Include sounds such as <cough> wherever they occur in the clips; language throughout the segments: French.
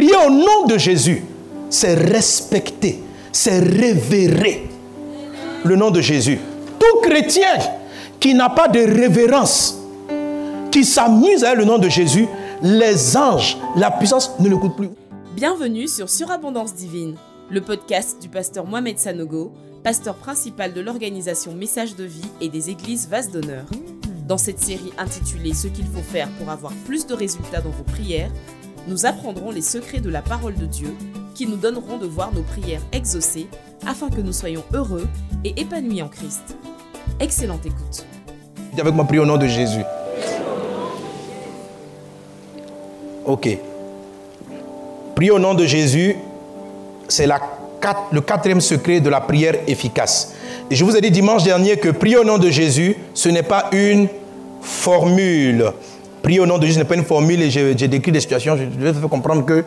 Prier au nom de Jésus, c'est respecter, c'est révérer le nom de Jésus. Tout chrétien qui n'a pas de révérence, qui s'amuse à le nom de Jésus, les anges, la puissance ne l'écoutent plus. Bienvenue sur Surabondance Divine, le podcast du pasteur Mohamed Sanogo, pasteur principal de l'organisation Message de vie et des églises Vase d'honneur. Dans cette série intitulée Ce qu'il faut faire pour avoir plus de résultats dans vos prières, nous apprendrons les secrets de la parole de Dieu qui nous donneront de voir nos prières exaucées afin que nous soyons heureux et épanouis en Christ. Excellente écoute. Avec moi, prie au nom de Jésus. Ok. Prier au nom de Jésus, c'est le quatrième secret de la prière efficace. Et je vous ai dit dimanche dernier que prier au nom de Jésus, ce n'est pas une formule. Prier au nom de Jésus n'est pas une formule et j'ai décrit des situations. Je vais faire comprendre que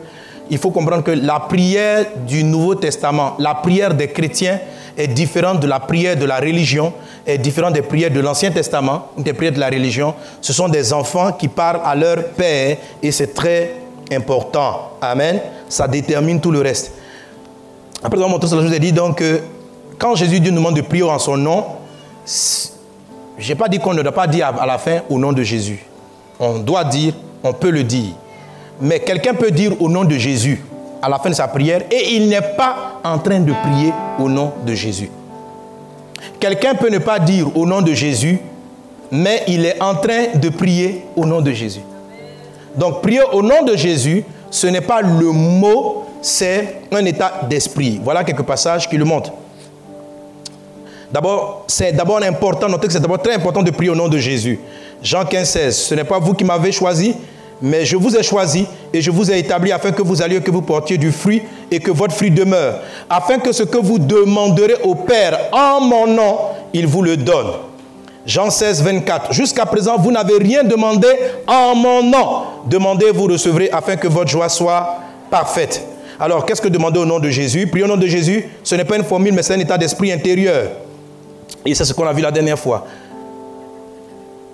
il faut comprendre que la prière du Nouveau Testament, la prière des chrétiens est différente de la prière de la religion, est différente des prières de l'Ancien Testament, des prières de la religion. Ce sont des enfants qui parlent à leur Père et c'est très important. Amen. Ça détermine tout le reste. Après avoir montré cela, je vous ai dit donc que quand Jésus dit nous demande de prier en son nom, je n'ai pas dit qu'on ne doit pas dire à la fin au nom de Jésus. On doit dire, on peut le dire. Mais quelqu'un peut dire au nom de Jésus à la fin de sa prière et il n'est pas en train de prier au nom de Jésus. Quelqu'un peut ne pas dire au nom de Jésus, mais il est en train de prier au nom de Jésus. Donc prier au nom de Jésus, ce n'est pas le mot, c'est un état d'esprit. Voilà quelques passages qui le montrent. D'abord, c'est d'abord important, notez que c'est d'abord très important de prier au nom de Jésus. Jean 15, 16, ce n'est pas vous qui m'avez choisi, mais je vous ai choisi et je vous ai établi afin que vous alliez, que vous portiez du fruit et que votre fruit demeure, afin que ce que vous demanderez au Père en mon nom, il vous le donne. Jean 16, 24. Jusqu'à présent, vous n'avez rien demandé en mon nom. Demandez, vous recevrez, afin que votre joie soit parfaite. Alors, qu'est-ce que demander au nom de Jésus? Prier au nom de Jésus, ce n'est pas une formule, mais c'est un état d'esprit intérieur. Et c'est ce qu'on a vu la dernière fois.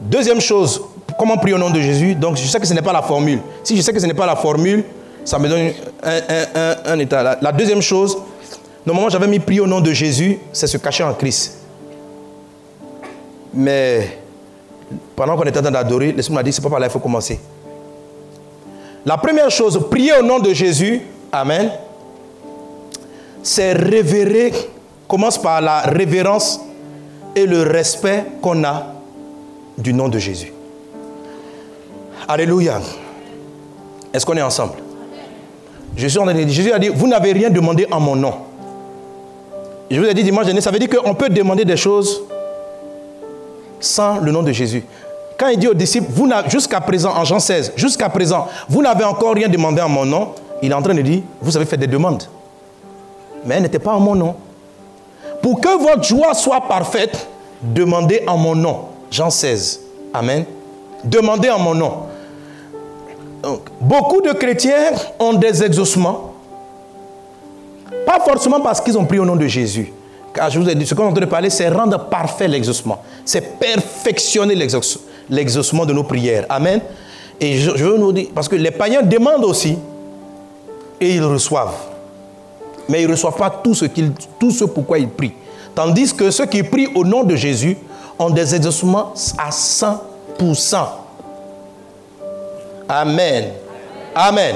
Deuxième chose, comment prier au nom de Jésus? Donc, je sais que ce n'est pas la formule. Si je sais que ce n'est pas la formule, ça me donne un, état. La, deuxième chose, normalement, j'avais mis prier au nom de Jésus, c'est se cacher en Christ. Mais pendant qu'on était en train d'adorer, l'Esprit m'a dit, c'est pas par là qu'il faut commencer. La première chose, prier au nom de Jésus, Amen, c'est révérer, commence par la révérence et le respect qu'on a du nom de Jésus. Alléluia. Est-ce qu'on est ensemble? Jésus, Jésus a dit, vous n'avez rien demandé en mon nom. Je vous ai dit dimanche dernier, ça veut dire qu'on peut demander des choses sans le nom de Jésus. Quand il dit aux disciples, vous jusqu'à présent, en Jean 16, jusqu'à présent, vous n'avez encore rien demandé en mon nom, il est en train de dire, vous avez fait des demandes. Mais elles n'étaient pas en mon nom. Pour que votre joie soit parfaite, demandez en mon nom. Jean 16. Amen. Demandez en mon nom. beaucoup de chrétiens ont des exaucements. Pas forcément parce qu'ils ont pris au nom de Jésus. Car je vous ai dit, ce qu'on est en train de parler, c'est rendre parfait l'exaucement. C'est perfectionner l'exaucement de nos prières. Amen. Et je, veux nous dire, parce que les païens demandent aussi et ils reçoivent. Mais ils ne reçoivent pas tout ce, tout ce pourquoi ils prient. Tandis que ceux qui prient au nom de Jésus ont des exaucements à 100%. Amen. Amen.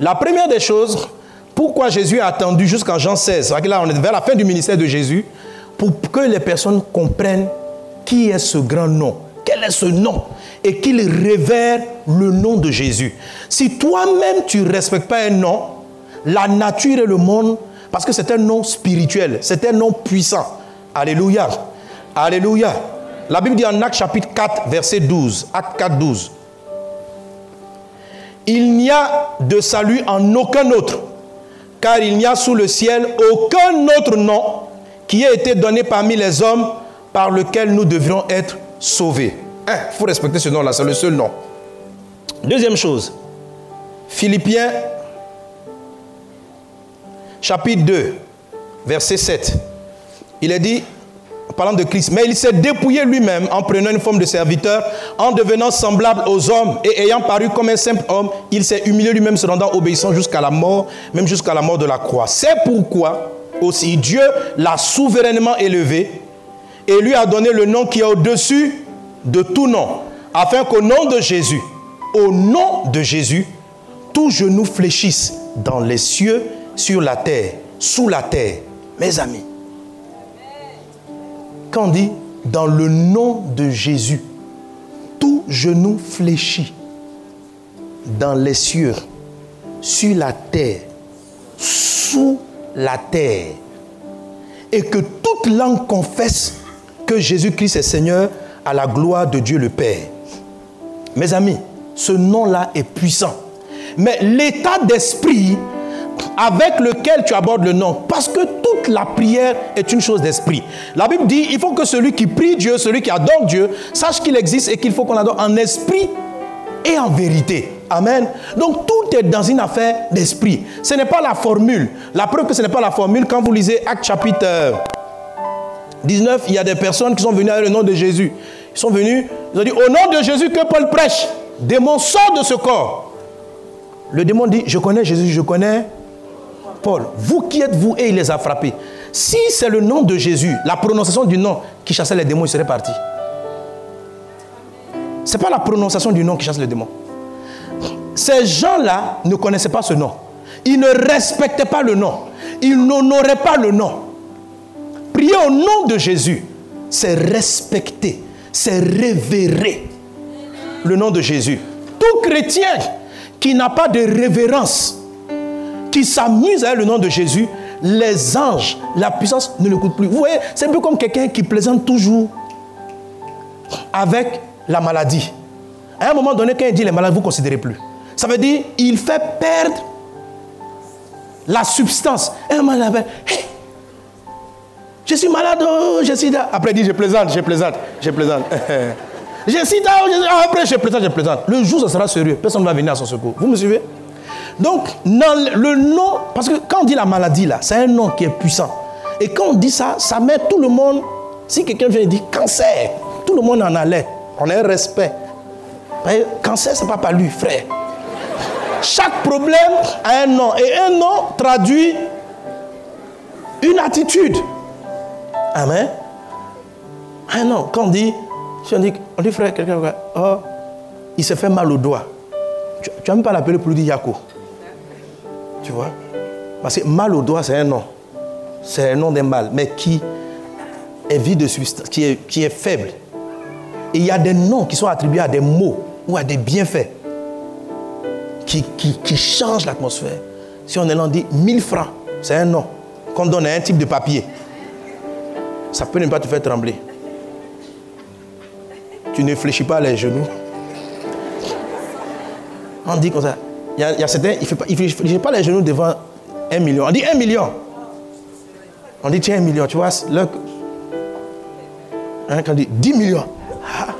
La première des choses, pourquoi Jésus a attendu jusqu'en Jean 16, là on est vers la fin du ministère de Jésus, pour que les personnes comprennent qui est ce grand nom, quel est ce nom, et qu'ils révèrent le nom de Jésus. Si toi-même tu ne respectes pas un nom, la nature et le monde, parce que c'est un nom spirituel, c'est un nom puissant. Alléluia. Alléluia. La Bible dit en Acte chapitre 4, verset 12. Acte 4, 12. Il n'y a de salut en aucun autre, car il n'y a sous le ciel aucun autre nom qui ait été donné parmi les hommes par lequel nous devrions être sauvés. Il hein, faut respecter ce nom-là, c'est le seul nom. Deuxième chose, Philippiens chapitre 2, verset 7. Il est dit, parlant de Christ, mais il s'est dépouillé lui-même en prenant une forme de serviteur, en devenant semblable aux hommes et ayant paru comme un simple homme, il s'est humilié lui-même, se rendant obéissant jusqu'à la mort, même jusqu'à la mort de la croix. C'est pourquoi aussi Dieu l'a souverainement élevé et lui a donné le nom qui est au-dessus de tout nom, afin qu'au nom de Jésus, au nom de Jésus, tout genou fléchisse dans les cieux, sur la terre, sous la terre. Mes amis, quand on dit dans le nom de Jésus, tout genou fléchit dans les cieux, sur la terre, sous la terre, et que toute langue confesse que Jésus-Christ est Seigneur à la gloire de Dieu le Père. Mes amis, ce nom-là est puissant. Mais l'état d'esprit avec lequel tu abordes le nom. Parce que toute la prière est une chose d'esprit. La Bible dit, il faut que celui qui prie Dieu, celui qui adore Dieu, sache qu'il existe et qu'il faut qu'on adore en esprit et en vérité. Amen. Donc tout est dans une affaire d'esprit. Ce n'est pas la formule. La preuve que ce n'est pas la formule, quand vous lisez Acte chapitre 19, il y a des personnes qui sont venues avec le nom de Jésus. Ils sont venus, ils ont dit, au nom de Jésus que Paul prêche, démon sort de ce corps. Le démon dit, je connais Jésus, je connais Paul, vous qui êtes vous Et il les a frappés. Si c'est le nom de Jésus, la prononciation du nom qui chassait les démons, il serait parti. Ce n'est pas la prononciation du nom qui chasse les démons. Ces gens-là ne connaissaient pas ce nom. Ils ne respectaient pas le nom. Ils n'honoraient pas le nom. Prier au nom de Jésus, c'est respecter, c'est révérer le nom de Jésus. Tout chrétien qui n'a pas de révérence qui s'amuse avec le nom de Jésus, les anges, la puissance ne l'écoutent plus. Vous voyez, c'est un peu comme quelqu'un qui plaisante toujours avec la maladie. À un moment donné, quand il dit les malades, vous ne considérez plus. Ça veut dire il fait perdre la substance. Un malade, je suis malade, oh, je suis là. Après, il dit je plaisante, je plaisante, je plaisante. <laughs> je suis là, après, je plaisante, je plaisante. Le jour, ça sera sérieux. Personne ne va venir à son secours. Vous me suivez? Donc, le nom, parce que quand on dit la maladie, là, c'est un nom qui est puissant. Et quand on dit ça, ça met tout le monde, si quelqu'un vient et dit cancer, tout le monde en allait. On a un respect. cancer, ce n'est pas pas lui, frère. Chaque problème a un nom. Et un nom traduit une attitude. Amen. Un nom. Quand on dit, si on dit, frère, quelqu'un, oh, il s'est fait mal au doigt. Tu n'as même pas l'appeler pour lui Yako. Tu vois? Parce que mal au doigt, c'est un nom. C'est un nom d'un mal, mais qui est vide de substance, qui est, qui faible. Et il y a des noms qui sont attribués à des mots ou à des bienfaits qui, qui, changent l'atmosphère. Si on est là, dit 1000 francs, c'est un nom qu'on donne à un type de papier. Ça peut ne pas te faire trembler. Tu ne fléchis pas les genoux. On dit comme ça. Il y a, certains, il ne fait, pas les genoux devant un million. On dit un million. On dit tiens un million, tu vois. Là, hein, quand on dit 10 millions. Ah.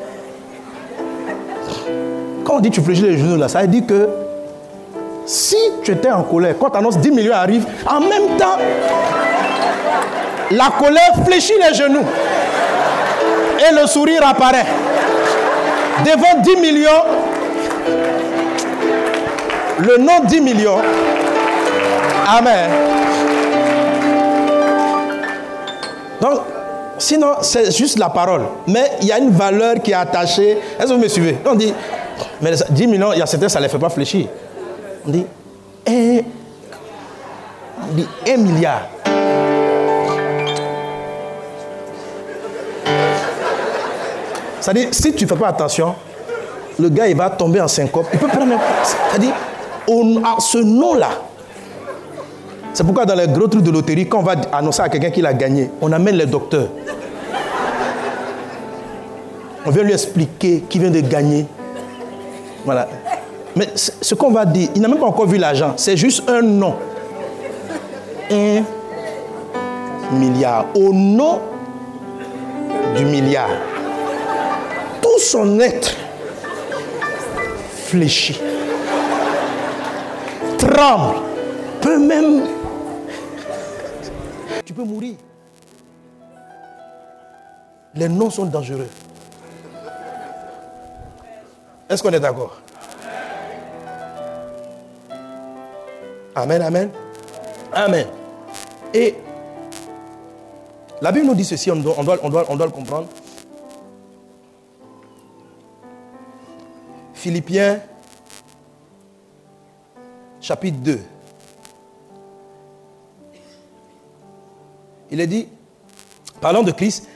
Quand on dit tu fléchis les genoux là, ça veut dire que si tu étais en colère, quand tu annonces 10 millions arrive, en même temps, la colère fléchit les genoux. Et le sourire apparaît. Devant 10 millions, le nom 10 millions. Amen. Donc, sinon, c'est juste la parole. Mais il y a une valeur qui est attachée. Est-ce que vous me suivez? On dit, mais 10 millions, il y a certains, ça ne les fait pas fléchir. On dit, on dit, un milliard. C'est-à-dire, si tu ne fais pas attention, le gars, il va tomber en syncope. Il peut prendre. C'est-à-dire, à ce nom-là. C'est pourquoi dans les gros trucs de loterie, quand on va annoncer à quelqu'un qu'il a gagné, on amène les docteurs. On vient lui expliquer qu'il vient de gagner. Voilà. Mais ce qu'on va dire, il n'a même pas encore vu l'argent. C'est juste un nom. Un milliard. Au nom du milliard. Tout son être fléchit tremble, peut même... Tu peux mourir. Les noms sont dangereux. Est-ce qu'on est, d'accord? Amen, amen. Amen. Et la Bible nous dit ceci, on doit, on doit, on doit, le comprendre. Philippiens chapitre 2. Il est dit, parlant de Christ,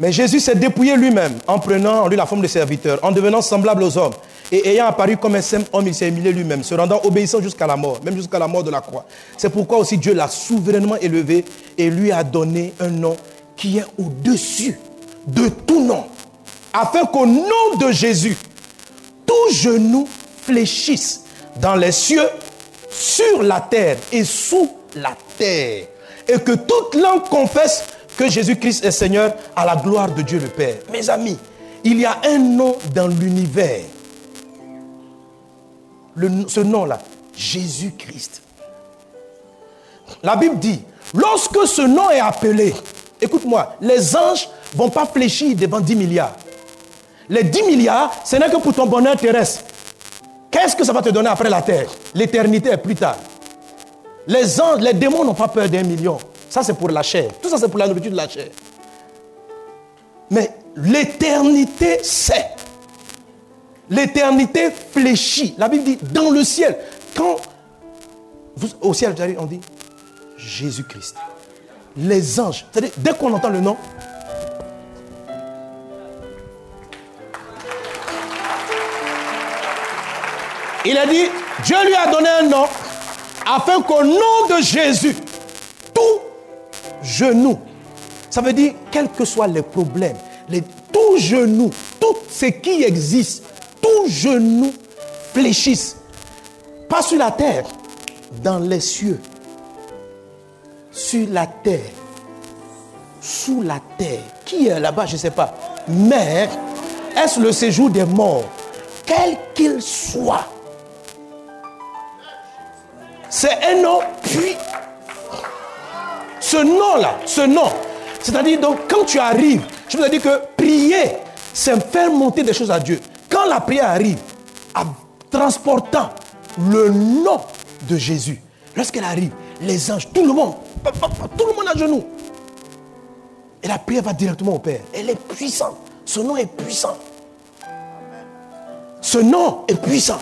mais Jésus s'est dépouillé lui-même en prenant en lui la forme de serviteur, en devenant semblable aux hommes. Et ayant apparu comme un simple homme, il s'est humilié lui-même, se rendant obéissant jusqu'à la mort, même jusqu'à la mort de la croix. C'est pourquoi aussi Dieu l'a souverainement élevé et lui a donné un nom qui est au-dessus de tout nom, afin qu'au nom de Jésus, tout genou fléchisse dans les cieux, sur la terre et sous la terre, et que toute langue confesse que Jésus-Christ est Seigneur à la gloire de Dieu le Père. Mes amis, il y a un nom dans l'univers ce nom-là, Jésus-Christ. La Bible dit, lorsque ce nom est appelé, écoute-moi, les anges ne vont pas fléchir devant 10 milliards. Les 10 milliards, ce n'est que pour ton bonheur terrestre. Qu'est-ce que ça va te donner après la terre? L'éternité est plus tard. Les anges, les démons n'ont pas peur d'un million. Ça, c'est pour la chair. Tout ça, c'est pour la nourriture de la chair. Mais l'éternité, c'est L'éternité fléchit. La Bible dit dans le ciel. Quand au ciel, on dit Jésus-Christ. Les anges. C'est-à-dire, dès qu'on entend le nom, il a dit Dieu lui a donné un nom afin qu'au nom de Jésus, tout genou, ça veut dire quels que soient les problèmes, les, tout genou, tout ce qui existe tout genou fléchisse. Pas sur la terre, dans les cieux. Sur la terre. Sous la terre. Qui est là-bas Je ne sais pas. Mais est-ce le séjour des morts? Quel qu'il soit. C'est un nom puis. Ce nom-là, ce nom. C'est-à-dire, donc, quand tu arrives, je ai dit que prier, c'est faire monter des choses à Dieu. Quand la prière arrive, en transportant le nom de Jésus, lorsqu'elle arrive, les anges, tout le monde, tout le monde à genoux. Et la prière va directement au Père. Elle est puissante. Ce nom est puissant. Ce nom est puissant.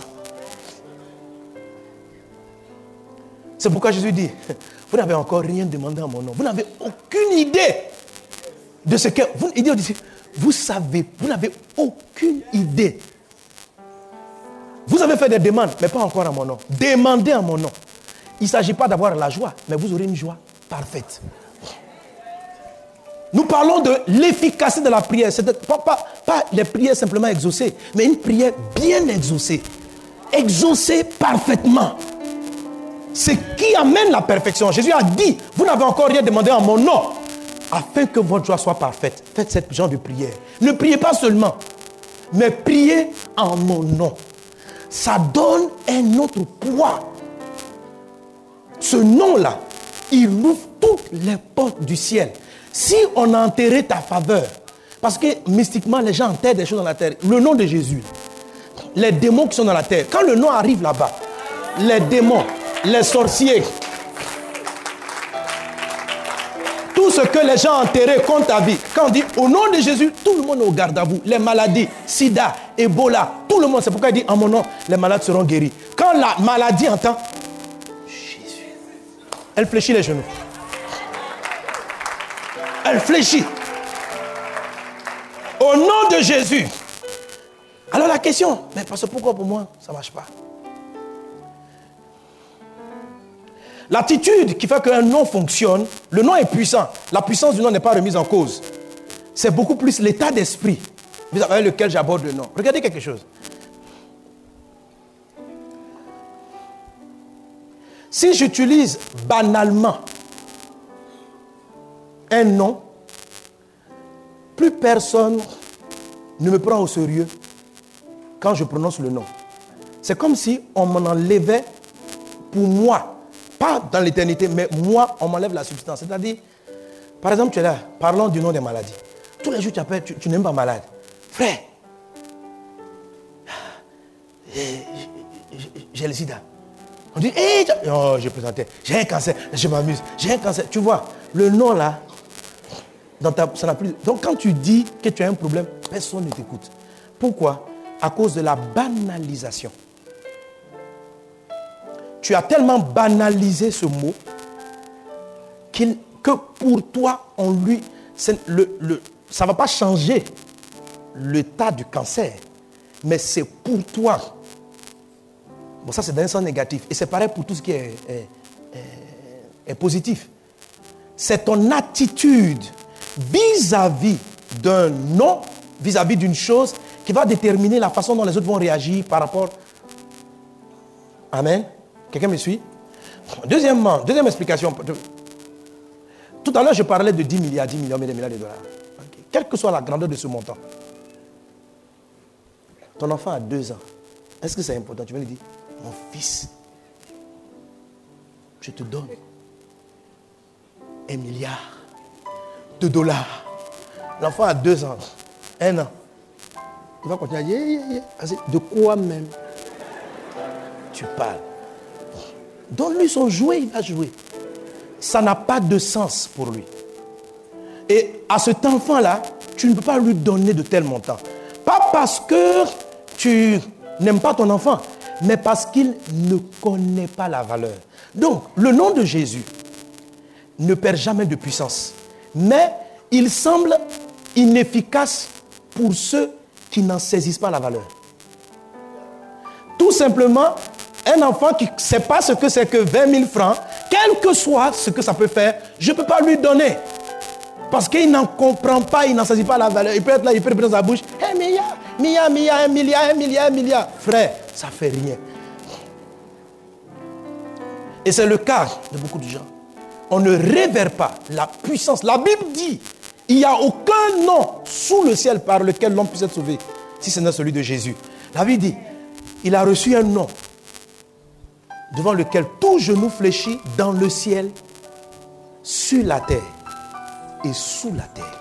C'est pourquoi Jésus dit, vous n'avez encore rien demandé en mon nom. Vous n'avez aucune idée de ce que... Vous, vous savez, vous n'avez aucune idée. Vous avez fait des demandes, mais pas encore à mon nom. Demandez à mon nom. Il ne s'agit pas d'avoir la joie, mais vous aurez une joie parfaite. Nous parlons de l'efficacité de la prière. C'est pas, pas, pas les prières simplement exaucées, mais une prière bien exaucée. Exaucée parfaitement. C'est qui amène la perfection? Jésus a dit, vous n'avez encore rien demandé en mon nom afin que votre joie soit parfaite, faites cette genre de prière. Ne priez pas seulement, mais priez en mon nom. Ça donne un autre poids. Ce nom-là, il ouvre toutes les portes du ciel. Si on a enterré ta faveur, parce que mystiquement, les gens enterrent des choses dans la terre, le nom de Jésus, les démons qui sont dans la terre, quand le nom arrive là-bas, les démons, les sorciers, tout ce que les gens ont enterré contre ta vie. Quand on dit au nom de Jésus, tout le monde est au garde à vous. Les maladies, sida, Ebola, tout le monde. C'est pourquoi il dit en mon nom, les malades seront guéris. Quand la maladie entend Jésus, elle fléchit les genoux. Elle fléchit. Au nom de Jésus. Alors la question, mais parce que pourquoi pour moi ça ne marche pas? L'attitude qui fait qu'un nom fonctionne, le nom est puissant. La puissance du nom n'est pas remise en cause. C'est beaucoup plus l'état d'esprit avec lequel j'aborde le nom. Regardez quelque chose. Si j'utilise banalement un nom, plus personne ne me prend au sérieux quand je prononce le nom. C'est comme si on m'en enlevait pour moi pas dans l'éternité, mais moi, on m'enlève la substance. C'est-à-dire, par exemple, tu es là, parlons du nom des maladies. Tous les jours, tu appelles, tu, n'aimes pas malade. Frère, j'ai le sida. On dit, hé, oh, je présentais, j'ai un cancer, je m'amuse, j'ai un cancer. Tu vois, le nom là, dans ta, ça n'a plus. Donc quand tu dis que tu as un problème, personne ne t'écoute. Pourquoi? À cause de la banalisation. Tu as tellement banalisé ce mot que pour toi, on lui, ça ne va pas changer l'état du cancer, mais c'est pour toi. Bon, ça c'est d'un sens négatif. Et c'est pareil pour tout ce qui est, est, positif. C'est ton attitude vis-à-vis d'un nom, vis-à-vis d'une chose, qui va déterminer la façon dont les autres vont réagir par rapport. Amen. Quelqu'un me suit Deuxièmement, deuxième explication. Tout à l'heure, je parlais de 10 milliards, 10 millions, de milliards de dollars. Quelle que soit la grandeur de ce montant. Ton enfant a deux ans. Est-ce que c'est important? Tu vas lui dire, mon fils, je te donne un milliard de dollars. L'enfant a deux ans, un an. Il va continuer à dire, de quoi même tu parles? Donne-lui son jouet, il va jouer ça n'a pas de sens pour lui. Et à cet enfant-là, tu ne peux pas lui donner de tel montant. Pas parce que tu n'aimes pas ton enfant, mais parce qu'il ne connaît pas la valeur. Donc, le nom de Jésus ne perd jamais de puissance, mais il semble inefficace pour ceux qui n'en saisissent pas la valeur. Tout simplement, un enfant qui ne sait pas ce que c'est que 20 000 francs, quel que soit ce que ça peut faire, je ne peux pas lui donner. Parce qu'il n'en comprend pas, il n'en saisit pas la valeur. Il peut être là, il peut dans sa bouche, un milliard, milliard, milliard, un milliard, un milliard, un milliard. Frère, ça ne fait rien. Et c'est le cas de beaucoup de gens. On ne révère pas la puissance. La Bible dit, il n'y a aucun nom sous le ciel par lequel l'homme puisse être sauvé, si ce n'est celui de Jésus. La Bible dit, il a reçu un nom devant lequel tout genou fléchit dans le ciel, sur la terre et sous la terre.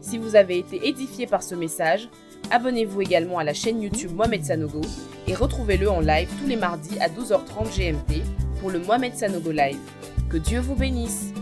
Si vous avez été édifié par ce message, abonnez-vous également à la chaîne YouTube Mohamed Sanogo et retrouvez-le en live tous les mardis à 12h30 GMT pour le Mohamed Sanogo Live. Que Dieu vous bénisse.